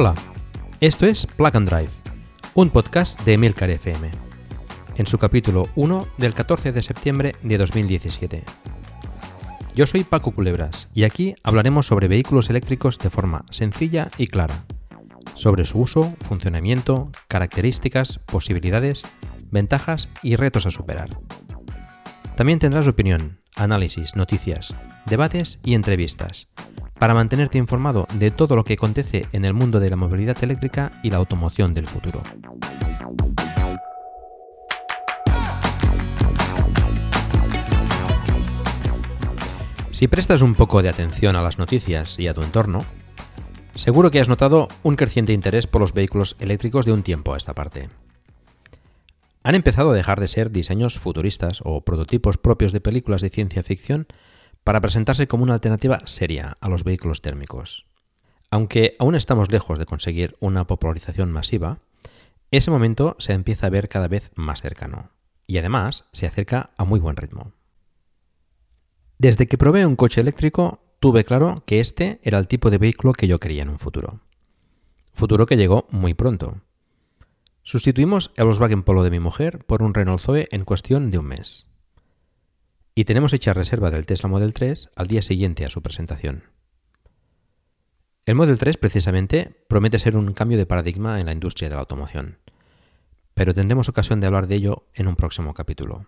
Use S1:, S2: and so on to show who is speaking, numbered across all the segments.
S1: Hola, esto es Plug and Drive, un podcast de Emilcar FM, en su capítulo 1 del 14 de septiembre de 2017. Yo soy Paco Culebras y aquí hablaremos sobre vehículos eléctricos de forma sencilla y clara, sobre su uso, funcionamiento, características, posibilidades, ventajas y retos a superar. También tendrás opinión, análisis, noticias, debates y entrevistas para mantenerte informado de todo lo que acontece en el mundo de la movilidad eléctrica y la automoción del futuro. Si prestas un poco de atención a las noticias y a tu entorno, seguro que has notado un creciente interés por los vehículos eléctricos de un tiempo a esta parte. Han empezado a dejar de ser diseños futuristas o prototipos propios de películas de ciencia ficción para presentarse como una alternativa seria a los vehículos térmicos. Aunque aún estamos lejos de conseguir una popularización masiva, ese momento se empieza a ver cada vez más cercano y además se acerca a muy buen ritmo. Desde que probé un coche eléctrico, tuve claro que este era el tipo de vehículo que yo quería en un futuro. Futuro que llegó muy pronto. Sustituimos el Volkswagen Polo de mi mujer por un Renault Zoe en cuestión de un mes y tenemos hecha reserva del Tesla Model 3 al día siguiente a su presentación. El Model 3 precisamente promete ser un cambio de paradigma en la industria de la automoción, pero tendremos ocasión de hablar de ello en un próximo capítulo.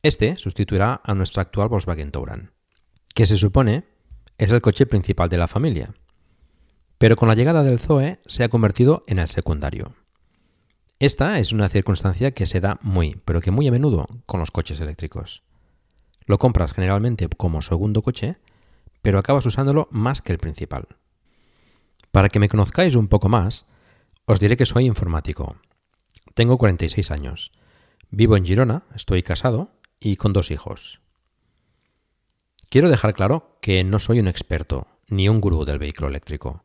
S1: Este sustituirá a nuestro actual Volkswagen Touran, que se supone es el coche principal de la familia, pero con la llegada del Zoe se ha convertido en el secundario. Esta es una circunstancia que se da muy, pero que muy a menudo con los coches eléctricos. Lo compras generalmente como segundo coche, pero acabas usándolo más que el principal. Para que me conozcáis un poco más, os diré que soy informático. Tengo 46 años. Vivo en Girona, estoy casado y con dos hijos. Quiero dejar claro que no soy un experto ni un gurú del vehículo eléctrico.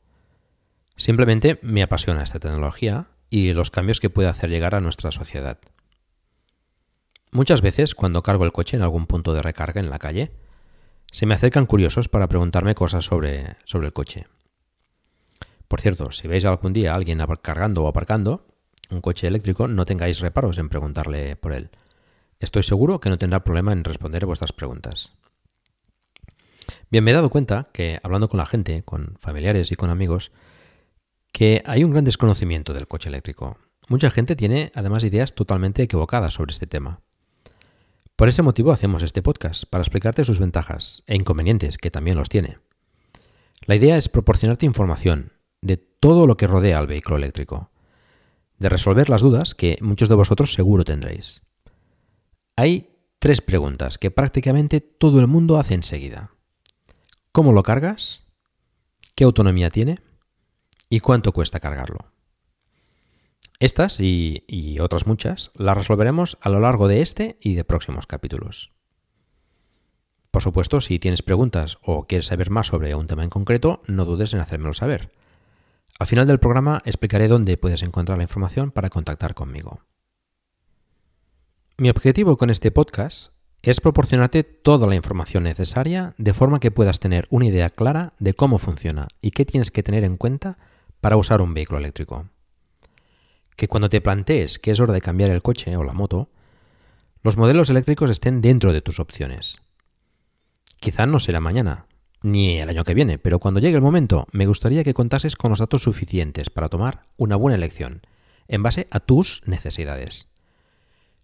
S1: Simplemente me apasiona esta tecnología y los cambios que puede hacer llegar a nuestra sociedad. Muchas veces, cuando cargo el coche en algún punto de recarga en la calle, se me acercan curiosos para preguntarme cosas sobre, sobre el coche. Por cierto, si veis algún día a alguien cargando o aparcando un coche eléctrico, no tengáis reparos en preguntarle por él. Estoy seguro que no tendrá problema en responder vuestras preguntas. Bien, me he dado cuenta que hablando con la gente, con familiares y con amigos, que hay un gran desconocimiento del coche eléctrico. Mucha gente tiene además ideas totalmente equivocadas sobre este tema. Por ese motivo hacemos este podcast, para explicarte sus ventajas e inconvenientes, que también los tiene. La idea es proporcionarte información de todo lo que rodea al vehículo eléctrico, de resolver las dudas que muchos de vosotros seguro tendréis. Hay tres preguntas que prácticamente todo el mundo hace enseguida. ¿Cómo lo cargas? ¿Qué autonomía tiene? Y cuánto cuesta cargarlo. Estas y, otras muchas las resolveremos a lo largo de este y de próximos capítulos. Por supuesto, si tienes preguntas o quieres saber más sobre un tema en concreto, no dudes en hacérmelo saber. Al final del programa explicaré dónde puedes encontrar la información para contactar conmigo. Mi objetivo con este podcast es proporcionarte toda la información necesaria de forma que puedas tener una idea clara de cómo funciona y qué tienes que tener en cuenta para usar un vehículo eléctrico. Que cuando te plantees que es hora de cambiar el coche o la moto, los modelos eléctricos estén dentro de tus opciones. Quizá no será mañana, ni el año que viene, pero cuando llegue el momento, me gustaría que contases con los datos suficientes para tomar una buena elección, en base a tus necesidades.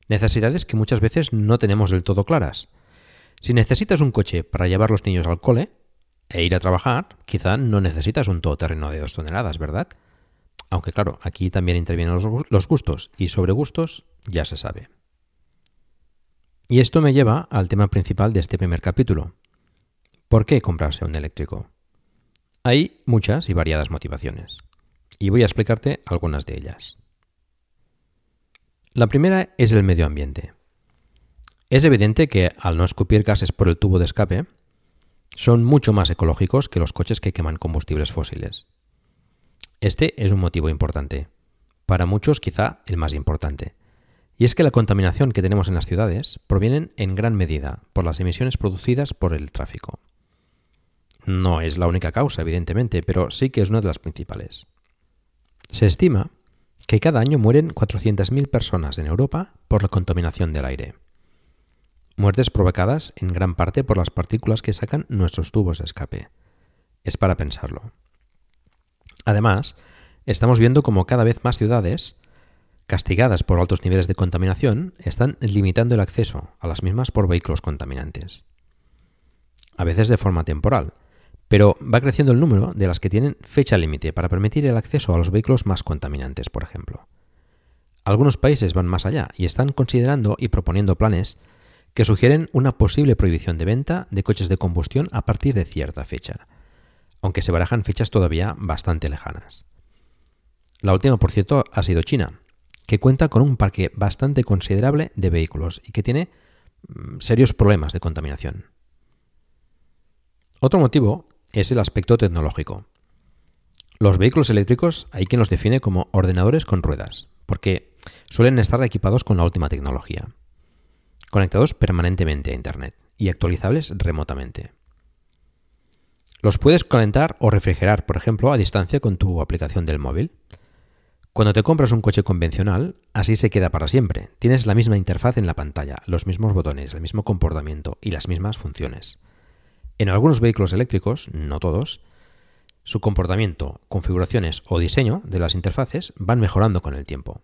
S1: Necesidades que muchas veces no tenemos del todo claras. Si necesitas un coche para llevar los niños al cole, e ir a trabajar, quizá no necesitas un todoterreno de dos toneladas, ¿verdad? Aunque claro, aquí también intervienen los gustos y sobre gustos ya se sabe. Y esto me lleva al tema principal de este primer capítulo. ¿Por qué comprarse un eléctrico? Hay muchas y variadas motivaciones, y voy a explicarte algunas de ellas. La primera es el medio ambiente. Es evidente que al no escupir gases por el tubo de escape, son mucho más ecológicos que los coches que queman combustibles fósiles. Este es un motivo importante, para muchos quizá el más importante, y es que la contaminación que tenemos en las ciudades provienen en gran medida por las emisiones producidas por el tráfico. No es la única causa, evidentemente, pero sí que es una de las principales. Se estima que cada año mueren 400.000 personas en Europa por la contaminación del aire. Muertes provocadas en gran parte por las partículas que sacan nuestros tubos de escape. Es para pensarlo. Además, estamos viendo como cada vez más ciudades castigadas por altos niveles de contaminación, están limitando el acceso a las mismas por vehículos contaminantes. A veces de forma temporal, pero va creciendo el número de las que tienen fecha límite para permitir el acceso a los vehículos más contaminantes, por ejemplo. Algunos países van más allá y están considerando y proponiendo planes que sugieren una posible prohibición de venta de coches de combustión a partir de cierta fecha, aunque se barajan fechas todavía bastante lejanas. La última, por cierto, ha sido China, que cuenta con un parque bastante considerable de vehículos y que tiene mm, serios problemas de contaminación. Otro motivo es el aspecto tecnológico. Los vehículos eléctricos hay quien los define como ordenadores con ruedas, porque suelen estar equipados con la última tecnología, conectados permanentemente a Internet y actualizables remotamente. Los puedes calentar o refrigerar, por ejemplo, a distancia con tu aplicación del móvil. Cuando te compras un coche convencional, así se queda para siempre. Tienes la misma interfaz en la pantalla, los mismos botones, el mismo comportamiento y las mismas funciones. En algunos vehículos eléctricos, no todos, su comportamiento, configuraciones o diseño de las interfaces van mejorando con el tiempo.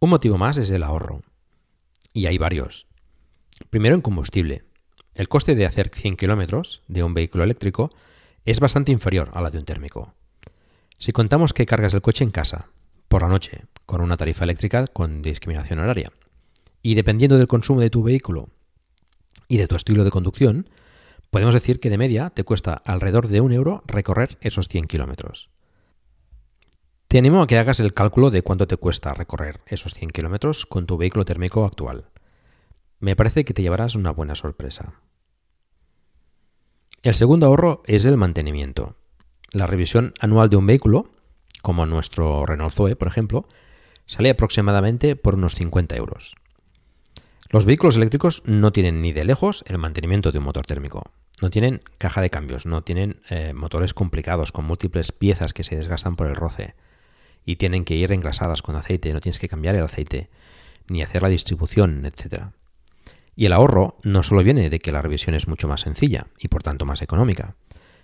S1: Un motivo más es el ahorro. Y hay varios. Primero en combustible. El coste de hacer 100 kilómetros de un vehículo eléctrico es bastante inferior a la de un térmico. Si contamos que cargas el coche en casa, por la noche, con una tarifa eléctrica con discriminación horaria, y dependiendo del consumo de tu vehículo y de tu estilo de conducción, podemos decir que de media te cuesta alrededor de un euro recorrer esos 100 kilómetros. Te animo a que hagas el cálculo de cuánto te cuesta recorrer esos 100 kilómetros con tu vehículo térmico actual. Me parece que te llevarás una buena sorpresa. El segundo ahorro es el mantenimiento. La revisión anual de un vehículo, como nuestro Renault Zoe, por ejemplo, sale aproximadamente por unos 50 euros. Los vehículos eléctricos no tienen ni de lejos el mantenimiento de un motor térmico. No tienen caja de cambios, no tienen eh, motores complicados con múltiples piezas que se desgastan por el roce y tienen que ir engrasadas con aceite, no tienes que cambiar el aceite, ni hacer la distribución, etc. Y el ahorro no solo viene de que la revisión es mucho más sencilla y por tanto más económica,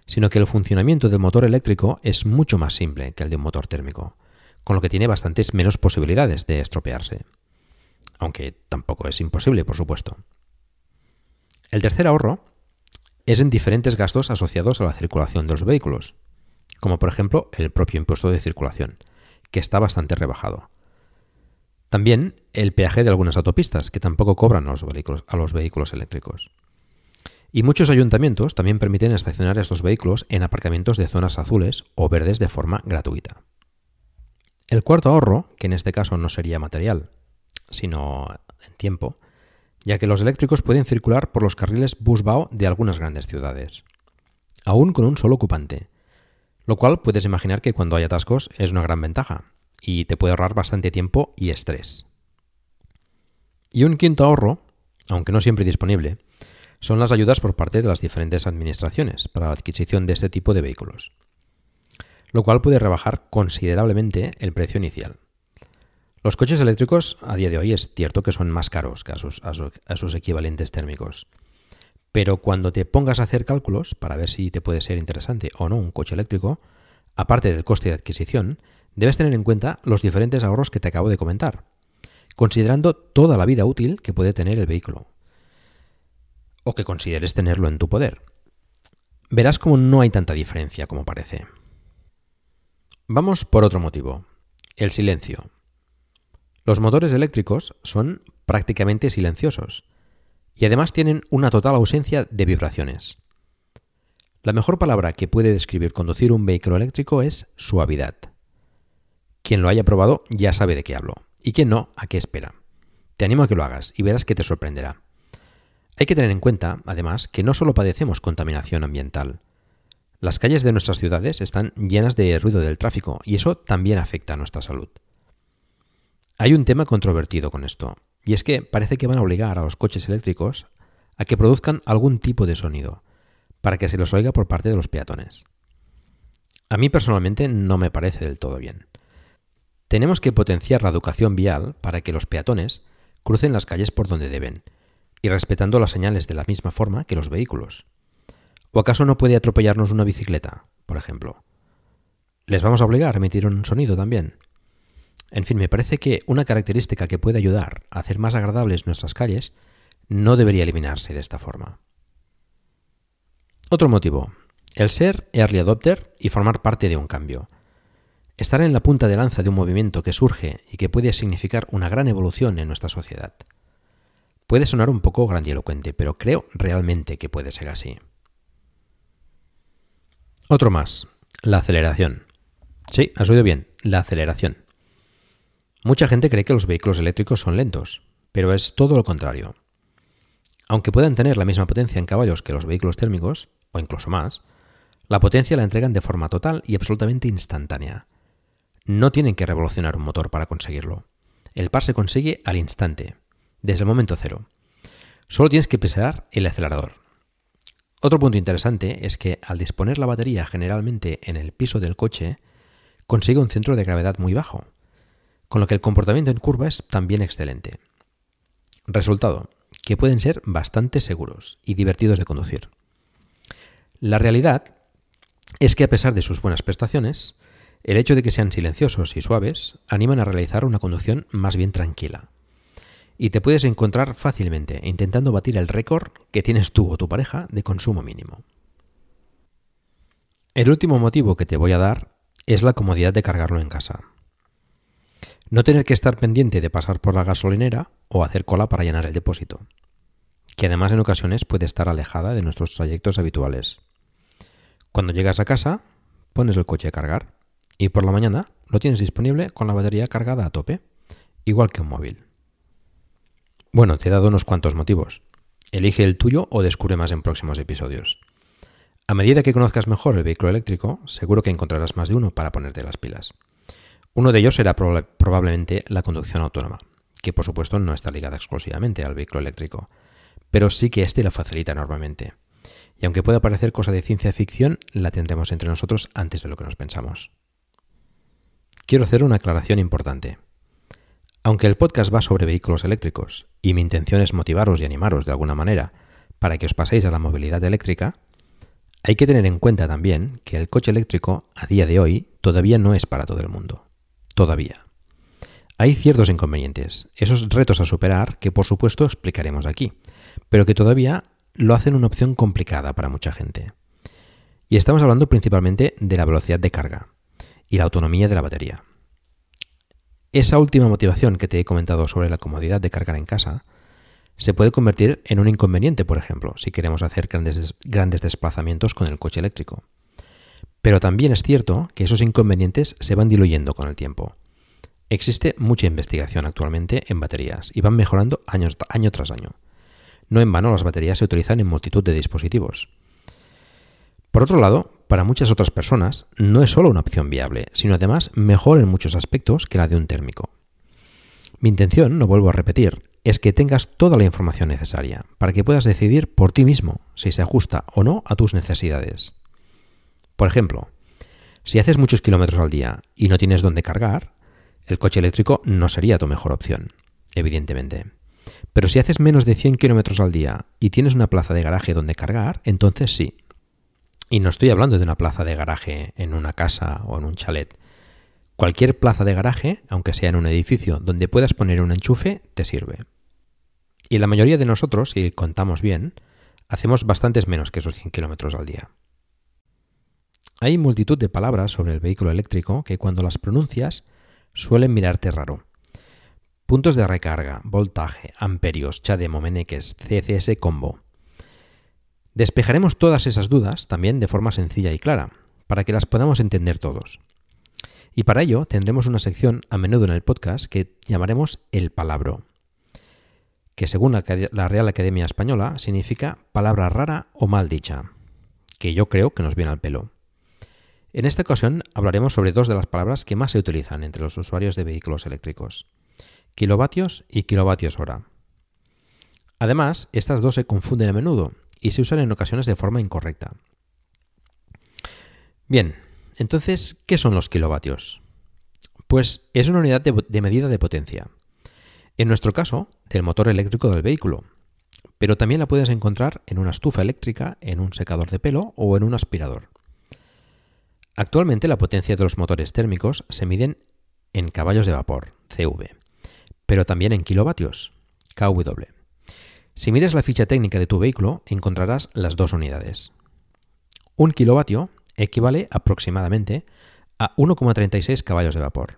S1: sino que el funcionamiento del motor eléctrico es mucho más simple que el de un motor térmico, con lo que tiene bastantes menos posibilidades de estropearse. Aunque tampoco es imposible, por supuesto. El tercer ahorro es en diferentes gastos asociados a la circulación de los vehículos, como por ejemplo el propio impuesto de circulación, que está bastante rebajado. También el peaje de algunas autopistas, que tampoco cobran a los vehículos, eléctricos. Y muchos ayuntamientos también permiten estacionar estos vehículos en aparcamientos de zonas azules o verdes de forma gratuita. El cuarto ahorro, que en este caso no sería material, sino en tiempo, ya que los eléctricos pueden circular por los carriles busbao de algunas grandes ciudades, aún con un solo ocupante, lo cual puedes imaginar que cuando hay atascos es una gran ventaja y te puede ahorrar bastante tiempo y estrés. Y un quinto ahorro, aunque no siempre disponible, son las ayudas por parte de las diferentes administraciones para la adquisición de este tipo de vehículos, lo cual puede rebajar considerablemente el precio inicial. Los coches eléctricos a día de hoy es cierto que son más caros que a sus, equivalentes térmicos, pero cuando te pongas a hacer cálculos para ver si te puede ser interesante o no un coche eléctrico, aparte del coste de adquisición, debes tener en cuenta los diferentes ahorros que te acabo de comentar, considerando toda la vida útil que puede tener el vehículo, o que consideres tenerlo en tu poder. verás como no hay tanta diferencia como parece. Vamos por otro motivo, el silencio. Los motores eléctricos son prácticamente silenciosos y además tienen una total ausencia de vibraciones. La mejor palabra que puede describir conducir un vehículo eléctrico es suavidad. Quien lo haya probado ya sabe de qué hablo, y quien no, a qué espera. Te animo a que lo hagas y verás que te sorprenderá. Hay que tener en cuenta, además, que no solo padecemos contaminación ambiental. Las calles de nuestras ciudades están llenas de ruido del tráfico y eso también afecta a nuestra salud. Hay un tema controvertido con esto, y es que parece que van a obligar a los coches eléctricos a que produzcan algún tipo de sonido, para que se los oiga por parte de los peatones. A mí personalmente no me parece del todo bien. Tenemos que potenciar la educación vial para que los peatones crucen las calles por donde deben, y respetando las señales de la misma forma que los vehículos. ¿O acaso no puede atropellarnos una bicicleta, por ejemplo? ¿Les vamos a obligar a emitir un sonido también? En fin, me parece que una característica que puede ayudar a hacer más agradables nuestras calles no debería eliminarse de esta forma. Otro motivo, el ser early adopter y formar parte de un cambio. Estar en la punta de lanza de un movimiento que surge y que puede significar una gran evolución en nuestra sociedad. Puede sonar un poco grandilocuente, pero creo realmente que puede ser así. Otro más, la aceleración. Sí, has oído bien, la aceleración. Mucha gente cree que los vehículos eléctricos son lentos, pero es todo lo contrario. Aunque puedan tener la misma potencia en caballos que los vehículos térmicos, o incluso más, la potencia la entregan de forma total y absolutamente instantánea. No tienen que revolucionar un motor para conseguirlo. El par se consigue al instante, desde el momento cero. Solo tienes que pisar el acelerador. Otro punto interesante es que al disponer la batería generalmente en el piso del coche, consigue un centro de gravedad muy bajo, con lo que el comportamiento en curva es también excelente. Resultado, que pueden ser bastante seguros y divertidos de conducir. La realidad es que a pesar de sus buenas prestaciones, el hecho de que sean silenciosos y suaves animan a realizar una conducción más bien tranquila. Y te puedes encontrar fácilmente intentando batir el récord que tienes tú o tu pareja de consumo mínimo. El último motivo que te voy a dar es la comodidad de cargarlo en casa. No tener que estar pendiente de pasar por la gasolinera o hacer cola para llenar el depósito, que además en ocasiones puede estar alejada de nuestros trayectos habituales. Cuando llegas a casa, pones el coche a cargar y por la mañana lo tienes disponible con la batería cargada a tope, igual que un móvil. Bueno, te he dado unos cuantos motivos. Elige el tuyo o descubre más en próximos episodios. A medida que conozcas mejor el vehículo eléctrico, seguro que encontrarás más de uno para ponerte las pilas. Uno de ellos será probablemente la conducción autónoma, que por supuesto no está ligada exclusivamente al vehículo eléctrico, pero sí que este lo facilita enormemente y aunque pueda parecer cosa de ciencia ficción, la tendremos entre nosotros antes de lo que nos pensamos. Quiero hacer una aclaración importante. Aunque el podcast va sobre vehículos eléctricos y mi intención es motivaros y animaros de alguna manera para que os paséis a la movilidad eléctrica, hay que tener en cuenta también que el coche eléctrico a día de hoy todavía no es para todo el mundo. Todavía. Hay ciertos inconvenientes, esos retos a superar que por supuesto explicaremos aquí, pero que todavía lo hacen una opción complicada para mucha gente. Y estamos hablando principalmente de la velocidad de carga y la autonomía de la batería. Esa última motivación que te he comentado sobre la comodidad de cargar en casa se puede convertir en un inconveniente, por ejemplo, si queremos hacer grandes, grandes desplazamientos con el coche eléctrico. Pero también es cierto que esos inconvenientes se van diluyendo con el tiempo. Existe mucha investigación actualmente en baterías y van mejorando año tras año. No en vano las baterías se utilizan en multitud de dispositivos. Por otro lado, para muchas otras personas no es solo una opción viable, sino además mejor en muchos aspectos que la de un térmico. Mi intención, no vuelvo a repetir, es que tengas toda la información necesaria para que puedas decidir por ti mismo si se ajusta o no a tus necesidades. Por ejemplo, si haces muchos kilómetros al día y no tienes dónde cargar, el coche eléctrico no sería tu mejor opción, evidentemente. Pero si haces menos de 100 kilómetros al día y tienes una plaza de garaje donde cargar, entonces sí. Y no estoy hablando de una plaza de garaje en una casa o en un chalet. Cualquier plaza de garaje, aunque sea en un edificio donde puedas poner un enchufe, te sirve. Y la mayoría de nosotros, si contamos bien, hacemos bastantes menos que esos 100 kilómetros al día. Hay multitud de palabras sobre el vehículo eléctrico que cuando las pronuncias suelen mirarte raro. Puntos de recarga, voltaje, amperios, CHAdeMO, Meneques, CCS combo. Despejaremos todas esas dudas también de forma sencilla y clara, para que las podamos entender todos. Y para ello tendremos una sección a menudo en el podcast que llamaremos el palabro, que según la Real Academia Española significa palabra rara o mal dicha, que yo creo que nos viene al pelo. En esta ocasión hablaremos sobre dos de las palabras que más se utilizan entre los usuarios de vehículos eléctricos, kilovatios y kilovatios hora. Además, estas dos se confunden a menudo y se usan en ocasiones de forma incorrecta. Bien, entonces, ¿qué son los kilovatios? Pues es una unidad de, medida de potencia. En nuestro caso, del motor eléctrico del vehículo, pero también la puedes encontrar en una estufa eléctrica, en un secador de pelo o en un aspirador. Actualmente la potencia de los motores térmicos se miden en caballos de vapor, CV, pero también en kilovatios, KW. Si miras la ficha técnica de tu vehículo, encontrarás las dos unidades. Un kilovatio equivale aproximadamente a 1,36 caballos de vapor.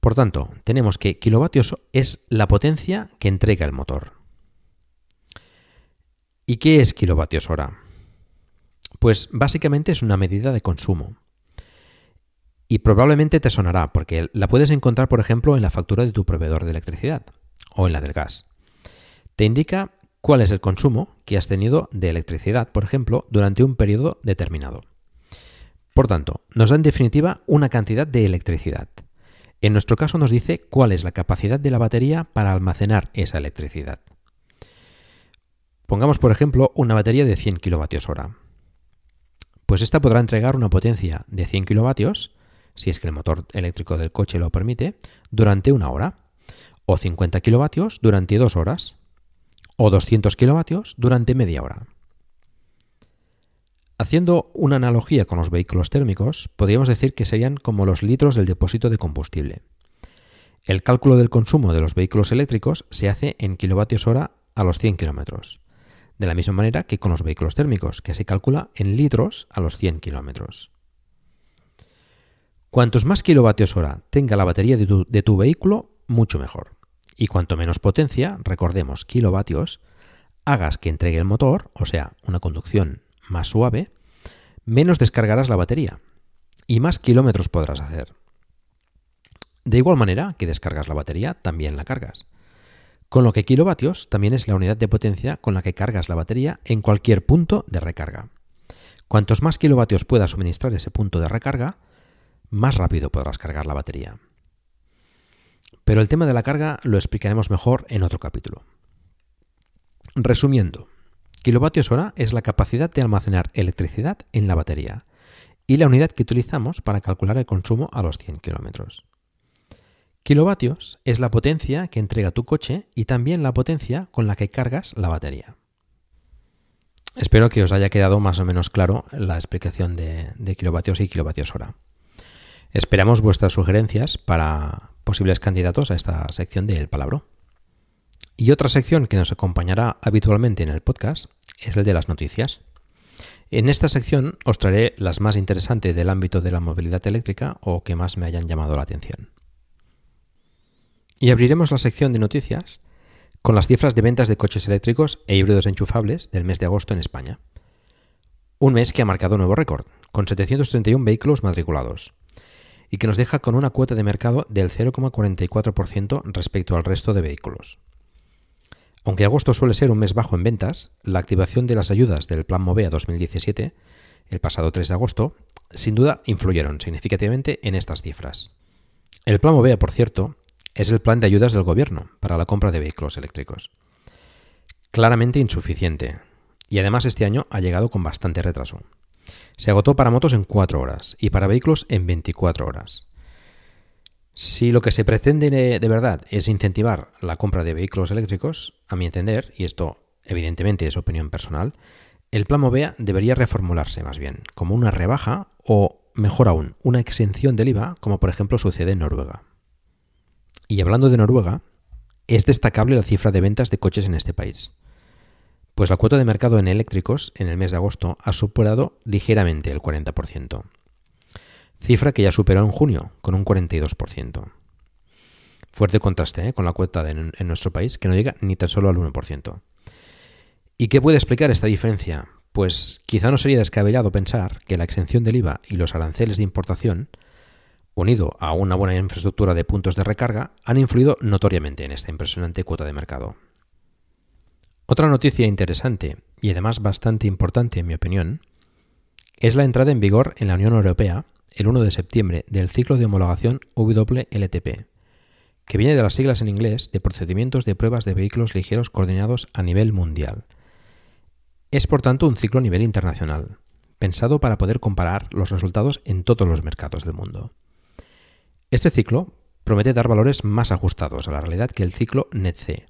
S1: Por tanto, tenemos que kilovatios es la potencia que entrega el motor. ¿Y qué es kilovatios hora? Pues básicamente es una medida de consumo. Y probablemente te sonará, porque la puedes encontrar, por ejemplo, en la factura de tu proveedor de electricidad o en la del gas. Te indica cuál es el consumo que has tenido de electricidad, por ejemplo, durante un periodo determinado. Por tanto, nos da en definitiva una cantidad de electricidad. En nuestro caso nos dice cuál es la capacidad de la batería para almacenar esa electricidad. Pongamos, por ejemplo, una batería de 100 kWh pues esta podrá entregar una potencia de 100 kilovatios, si es que el motor eléctrico del coche lo permite, durante una hora, o 50 kilovatios durante dos horas, o 200 kilovatios durante media hora. Haciendo una analogía con los vehículos térmicos, podríamos decir que serían como los litros del depósito de combustible. El cálculo del consumo de los vehículos eléctricos se hace en kilovatios hora a los 100 kilómetros de la misma manera que con los vehículos térmicos, que se calcula en litros a los 100 kilómetros. Cuantos más kilovatios hora tenga la batería de tu, de tu, vehículo, mucho mejor. Y cuanto menos potencia, recordemos kilovatios, hagas que entregue el motor, o sea, una conducción más suave, menos descargarás la batería y más kilómetros podrás hacer. De igual manera que descargas la batería, también la cargas. Con lo que kilovatios también es la unidad de potencia con la que cargas la batería en cualquier punto de recarga. Cuantos más kilovatios pueda suministrar ese punto de recarga, más rápido podrás cargar la batería. Pero el tema de la carga lo explicaremos mejor en otro capítulo. Resumiendo, kilovatios hora es la capacidad de almacenar electricidad en la batería y la unidad que utilizamos para calcular el consumo a los 100 kilómetros. Kilovatios es la potencia que entrega tu coche y también la potencia con la que cargas la batería. Espero que os haya quedado más o menos claro la explicación de, kilovatios y kilovatios hora. Esperamos vuestras sugerencias para posibles candidatos a esta sección del palabra. Y otra sección que nos acompañará habitualmente en el podcast es el de las noticias. En esta sección os traeré las más interesantes del ámbito de la movilidad eléctrica o que más me hayan llamado la atención. Y abriremos la sección de noticias con las cifras de ventas de coches eléctricos e híbridos enchufables del mes de agosto en España. Un mes que ha marcado nuevo récord, con 731 vehículos matriculados, y que nos deja con una cuota de mercado del 0,44% respecto al resto de vehículos. Aunque agosto suele ser un mes bajo en ventas, la activación de las ayudas del Plan Movea 2017, el pasado 3 de agosto, sin duda influyeron significativamente en estas cifras. El Plan Movea, por cierto, es el plan de ayudas del gobierno para la compra de vehículos eléctricos. Claramente insuficiente, y además este año ha llegado con bastante retraso. Se agotó para motos en 4 horas y para vehículos en 24 horas. Si lo que se pretende de verdad es incentivar la compra de vehículos eléctricos, a mi entender, y esto evidentemente es opinión personal, el plan Movea debería reformularse más bien, como una rebaja o, mejor aún, una exención del IVA, como por ejemplo sucede en Noruega. Y hablando de Noruega, es destacable la cifra de ventas de coches en este país. Pues la cuota de mercado en eléctricos en el mes de agosto ha superado ligeramente el 40%, cifra que ya superó en junio con un 42%. Fuerte contraste ¿eh? con la cuota en, en nuestro país, que no llega ni tan solo al 1%. ¿Y qué puede explicar esta diferencia? Pues quizá no sería descabellado pensar que la exención del IVA y los aranceles de importación, unido a una buena infraestructura de puntos de recarga, han influido notoriamente en esta impresionante cuota de mercado. Otra noticia interesante y además bastante importante en mi opinión es la entrada en vigor en la Unión Europea el 1 de septiembre del ciclo de homologación WLTP, que viene de las siglas en inglés de Procedimientos de Pruebas de Vehículos Ligeros Coordinados a nivel mundial. Es por tanto un ciclo a nivel internacional, pensado para poder comparar los resultados en todos los mercados del mundo. Este ciclo promete dar valores más ajustados a la realidad que el ciclo NETC,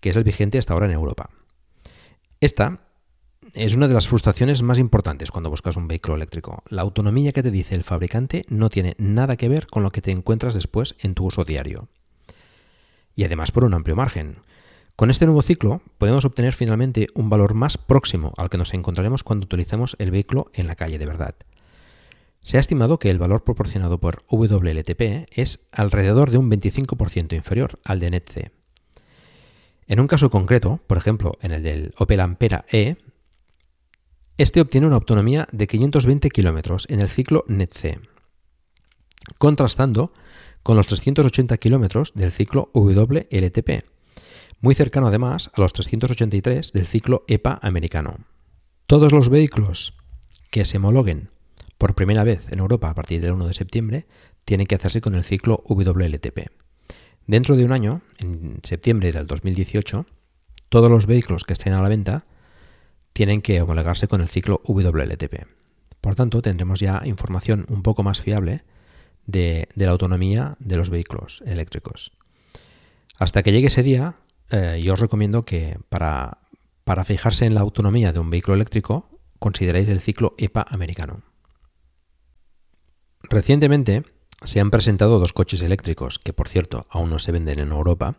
S1: que es el vigente hasta ahora en Europa. Esta es una de las frustraciones más importantes cuando buscas un vehículo eléctrico. La autonomía que te dice el fabricante no tiene nada que ver con lo que te encuentras después en tu uso diario. Y además por un amplio margen. Con este nuevo ciclo podemos obtener finalmente un valor más próximo al que nos encontraremos cuando utilicemos el vehículo en la calle de verdad. Se ha estimado que el valor proporcionado por WLTP es alrededor de un 25% inferior al de NETC. En un caso concreto, por ejemplo, en el del Opel Ampera E, este obtiene una autonomía de 520 km en el ciclo NETC, contrastando con los 380 km del ciclo WLTP, muy cercano además a los 383 del ciclo EPA americano. Todos los vehículos que se homologuen por primera vez en Europa a partir del 1 de septiembre tienen que hacerse con el ciclo WLTP. Dentro de un año, en septiembre del 2018, todos los vehículos que estén a la venta tienen que homologarse con el ciclo WLTP. Por tanto, tendremos ya información un poco más fiable de, la autonomía de los vehículos eléctricos. Hasta que llegue ese día, eh, yo os recomiendo que para, para fijarse en la autonomía de un vehículo eléctrico, consideréis el ciclo EPA americano. Recientemente, se han presentado dos coches eléctricos, que por cierto aún no se venden en Europa,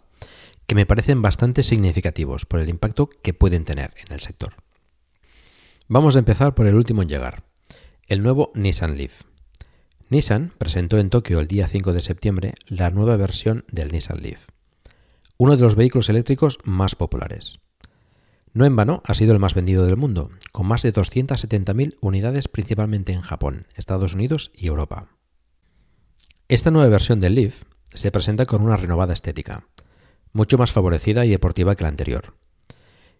S1: que me parecen bastante significativos por el impacto que pueden tener en el sector. Vamos a empezar por el último en llegar, el nuevo Nissan Leaf. Nissan presentó en Tokio el día 5 de septiembre la nueva versión del Nissan Leaf, uno de los vehículos eléctricos más populares. No en vano ha sido el más vendido del mundo, con más de 270.000 unidades principalmente en Japón, Estados Unidos y Europa. Esta nueva versión del Leaf se presenta con una renovada estética, mucho más favorecida y deportiva que la anterior.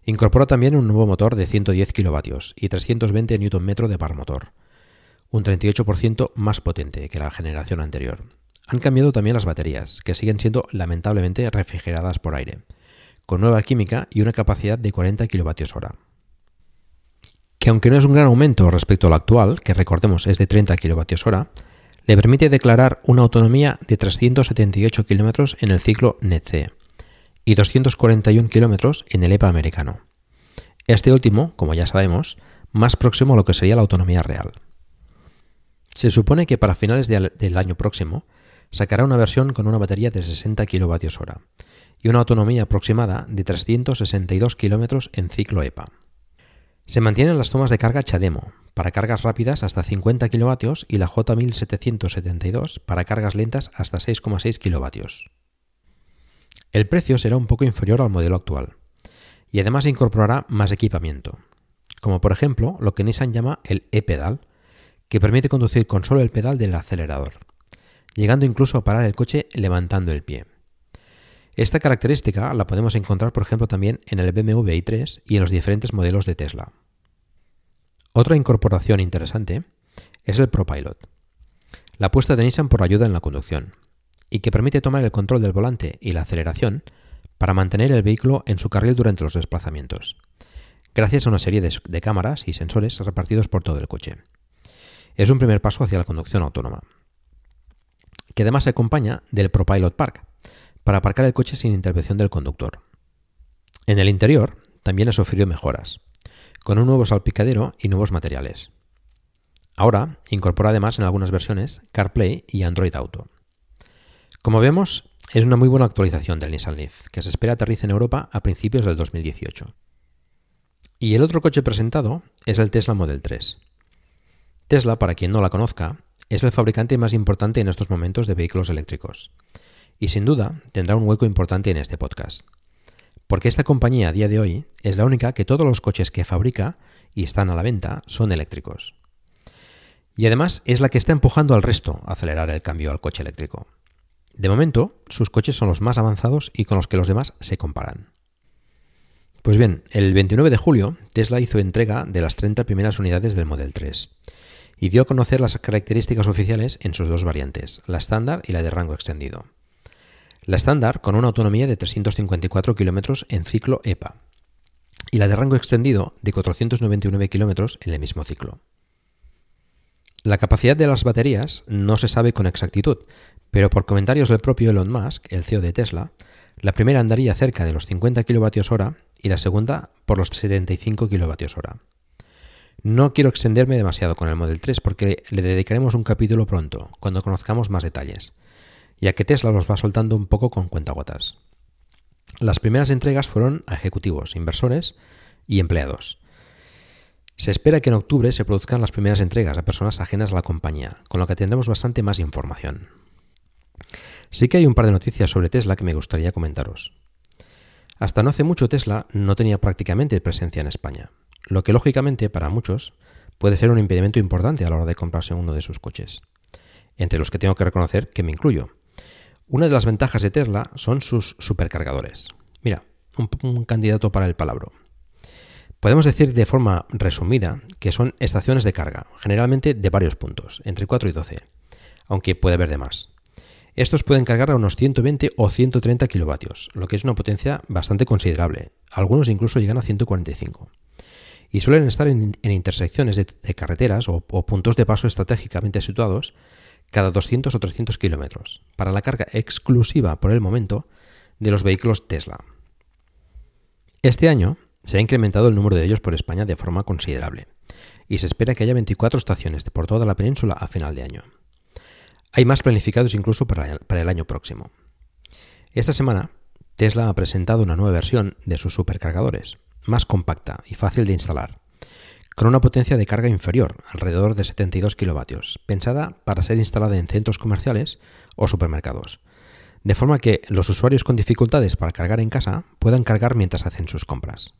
S1: Incorpora también un nuevo motor de 110 kilovatios y 320 Nm de par motor, un 38% más potente que la generación anterior. Han cambiado también las baterías, que siguen siendo lamentablemente refrigeradas por aire, con nueva química y una capacidad de 40 kWh. Que aunque no es un gran aumento respecto al actual, que recordemos es de 30 kWh, le permite declarar una autonomía de 378 km en el ciclo NETC y 241 km en el EPA americano. Este último, como ya sabemos, más próximo a lo que sería la autonomía real. Se supone que para finales del año próximo sacará una versión con una batería de 60 kWh y una autonomía aproximada de 362 km en ciclo EPA. Se mantienen las tomas de carga CHAdeMO, para cargas rápidas hasta 50 kW y la J1772 para cargas lentas hasta 6,6 kW. El precio será un poco inferior al modelo actual y además incorporará más equipamiento, como por ejemplo lo que Nissan llama el e-pedal, que permite conducir con solo el pedal del acelerador, llegando incluso a parar el coche levantando el pie. Esta característica la podemos encontrar por ejemplo también en el BMW i3 y en los diferentes modelos de Tesla. Otra incorporación interesante es el ProPilot, la apuesta de Nissan por ayuda en la conducción, y que permite tomar el control del volante y la aceleración para mantener el vehículo en su carril durante los desplazamientos, gracias a una serie de, de cámaras y sensores repartidos por todo el coche. Es un primer paso hacia la conducción autónoma, que además se acompaña del ProPilot Park, para aparcar el coche sin intervención del conductor. En el interior también ha sufrido mejoras, con un nuevo salpicadero y nuevos materiales. Ahora incorpora además en algunas versiones CarPlay y Android Auto. Como vemos, es una muy buena actualización del Nissan Leaf, que se espera aterrice en Europa a principios del 2018. Y el otro coche presentado es el Tesla Model 3. Tesla, para quien no la conozca, es el fabricante más importante en estos momentos de vehículos eléctricos. Y sin duda tendrá un hueco importante en este podcast. Porque esta compañía a día de hoy es la única que todos los coches que fabrica y están a la venta son eléctricos. Y además es la que está empujando al resto a acelerar el cambio al coche eléctrico. De momento, sus coches son los más avanzados y con los que los demás se comparan. Pues bien, el 29 de julio, Tesla hizo entrega de las 30 primeras unidades del Model 3 y dio a conocer las características oficiales en sus dos variantes, la estándar y la de rango extendido. La estándar con una autonomía de 354 km en ciclo EPA y la de rango extendido de 499 km en el mismo ciclo. La capacidad de las baterías no se sabe con exactitud, pero por comentarios del propio Elon Musk, el CEO de Tesla, la primera andaría cerca de los 50 kWh y la segunda por los 75 kWh. No quiero extenderme demasiado con el Model 3 porque le dedicaremos un capítulo pronto, cuando conozcamos más detalles, ya que Tesla los va soltando un poco con cuentagotas. Las primeras entregas fueron a ejecutivos, inversores y empleados. Se espera que en octubre se produzcan las primeras entregas a personas ajenas a la compañía, con lo que tendremos bastante más información. Sí que hay un par de noticias sobre Tesla que me gustaría comentaros. Hasta no hace mucho Tesla no tenía prácticamente presencia en España, lo que lógicamente para muchos puede ser un impedimento importante a la hora de comprarse uno de sus coches, entre los que tengo que reconocer que me incluyo. Una de las ventajas de Tesla son sus supercargadores. Mira, un, candidato para el palabro. Podemos decir de forma resumida que son estaciones de carga, generalmente de varios puntos, entre 4 y 12, aunque puede haber de más. Estos pueden cargar a unos 120 o 130 kilovatios, lo que es una potencia bastante considerable. Algunos incluso llegan a 145. Y suelen estar en, intersecciones de, carreteras o, puntos de paso estratégicamente situados cada 200 o 300 kilómetros, para la carga exclusiva por el momento de los vehículos Tesla. Este año se ha incrementado el número de ellos por España de forma considerable, y se espera que haya 24 estaciones por toda la península a final de año. Hay más planificados incluso para el año próximo. Esta semana, Tesla ha presentado una nueva versión de sus supercargadores, más compacta y fácil de instalar, con una potencia de carga inferior, alrededor de 72 kilovatios, pensada para ser instalada en centros comerciales o supermercados, de forma que los usuarios con dificultades para cargar en casa puedan cargar mientras hacen sus compras.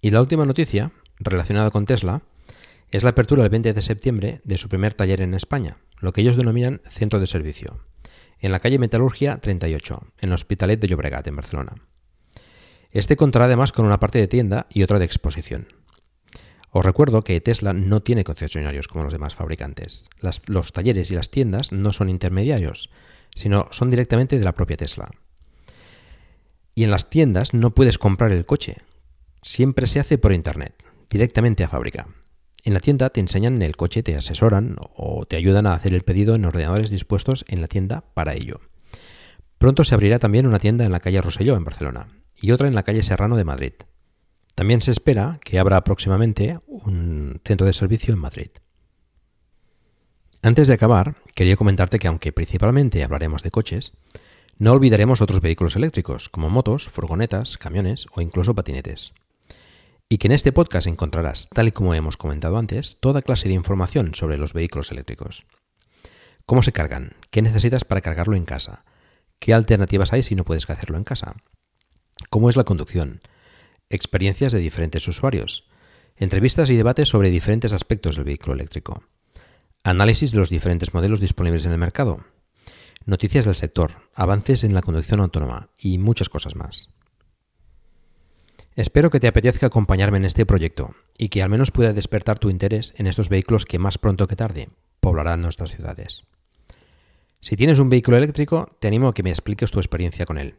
S1: Y la última noticia, relacionada con Tesla, es la apertura el 20 de septiembre de su primer taller en España, lo que ellos denominan centro de servicio, en la calle Metalurgia 38, en el Hospitalet de Llobregat, en Barcelona. Este contará además con una parte de tienda y otra de exposición. Os recuerdo que Tesla no tiene concesionarios como los demás fabricantes. los talleres y las tiendas no son intermediarios, sino son directamente de la propia Tesla. Y en las tiendas no puedes comprar el coche. Siempre se hace por Internet, directamente a fábrica. En la tienda te enseñan el coche, te asesoran o te ayudan a hacer el pedido en ordenadores dispuestos en la tienda para ello. Pronto se abrirá también una tienda en la calle Roselló, en Barcelona, y otra en la calle Serrano de Madrid. También se espera que abra próximamente un centro de servicio en Madrid. Antes de acabar, quería comentarte que aunque principalmente hablaremos de coches, no olvidaremos otros vehículos eléctricos, como motos, furgonetas, camiones o incluso patinetes y que en este podcast encontrarás, tal y como hemos comentado antes, toda clase de información sobre los vehículos eléctricos. ¿Cómo se cargan? ¿Qué necesitas para cargarlo en casa? ¿Qué alternativas hay si no puedes hacerlo en casa? ¿Cómo es la conducción? Experiencias de diferentes usuarios. Entrevistas y debates sobre diferentes aspectos del vehículo eléctrico. Análisis de los diferentes modelos disponibles en el mercado. Noticias del sector, avances en la conducción autónoma y muchas cosas más. Espero que te apetezca acompañarme en este proyecto y que al menos pueda despertar tu interés en estos vehículos que más pronto que tarde poblarán nuestras ciudades. Si tienes un vehículo eléctrico, te animo a que me expliques tu experiencia con él.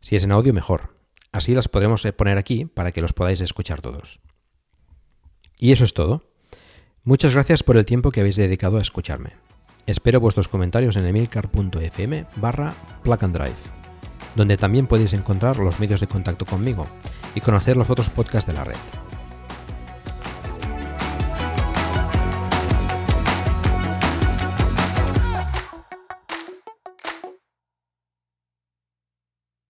S1: Si es en audio, mejor. Así las podremos poner aquí para que los podáis escuchar todos. Y eso es todo. Muchas gracias por el tiempo que habéis dedicado a escucharme. Espero vuestros comentarios en emilcar.fm barra plug and drive donde también podéis encontrar los medios de contacto conmigo y conocer los otros podcasts de la red.